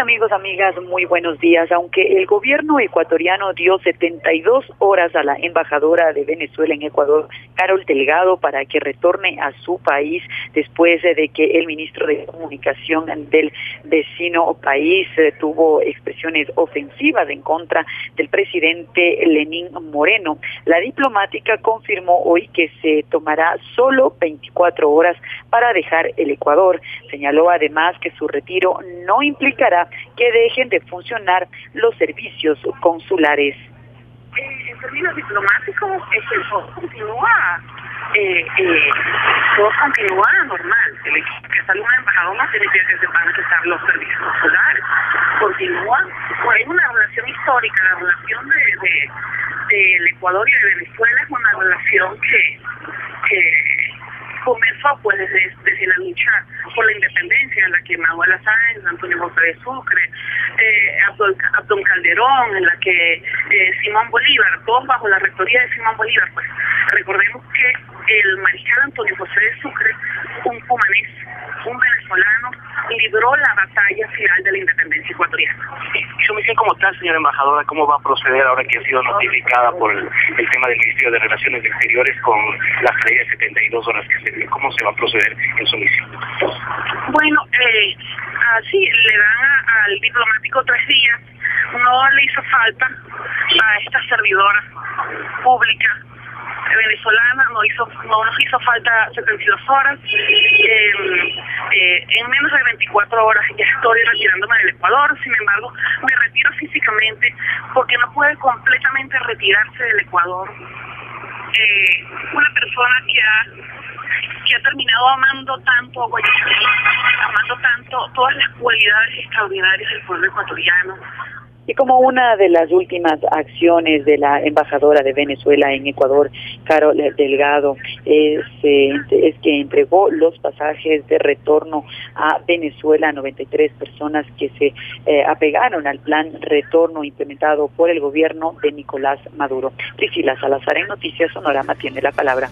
Amigos, amigas, muy buenos días. Aunque el gobierno ecuatoriano dio 72 horas a la embajadora de Venezuela en Ecuador, Carol Delgado, para que retorne a su país después de que el ministro de Comunicación del vecino país eh, tuvo expresiones ofensivas en contra del presidente Lenín Moreno, la diplomática confirmó hoy que se tomará solo 24 horas para dejar el Ecuador. Señaló además que su retiro no implicará que dejen de funcionar los servicios consulares. Eh, en términos diplomáticos, todo continúa, eh, eh, todo continúa normal. El equipo que sale un embajador no significa que se los servicios consulares. Continúa, pues hay una relación histórica, la relación de, de, del Ecuador y de Venezuela es una relación que comenzó pues desde, desde la lucha por la independencia en la que Manuel Sáenz, Antonio José de Sucre, eh, Calderón, en la que eh, Simón Bolívar, todos bajo la rectoría de Simón Bolívar, pues recordemos que el mariscal Antonio José de Sucre, un cumanés, un venezolano, libró la batalla final de la independencia ecuatoriana. ¿Y su misión como tal, señora embajadora, cómo va a proceder ahora que ha sido notificada por el, tema del Ministerio de Relaciones Exteriores con la salida de 72 horas que se ¿Cómo se va a proceder en su misión? Bueno, eh, así le dan al diplomático tres días. No le hizo falta a esta servidora pública venezolana, no hizo no nos hizo falta 72 horas. Eh, eh, en menos de 24 horas ya estoy retirándome del Ecuador, sin embargo, me retiro físicamente porque no puede completamente retirarse del Ecuador eh, una persona que ha que ha terminado amando tanto a Guayaquil, amando tanto todas las cualidades extraordinarias del pueblo ecuatoriano, y como una de las últimas acciones de la embajadora de Venezuela en Ecuador, Carol Delgado, es, eh, que entregó los pasajes de retorno a Venezuela a 93 personas que se eh, apegaron al plan retorno implementado por el gobierno de Nicolás Maduro. Priscila Salazar en Noticias Sonorama tiene la palabra.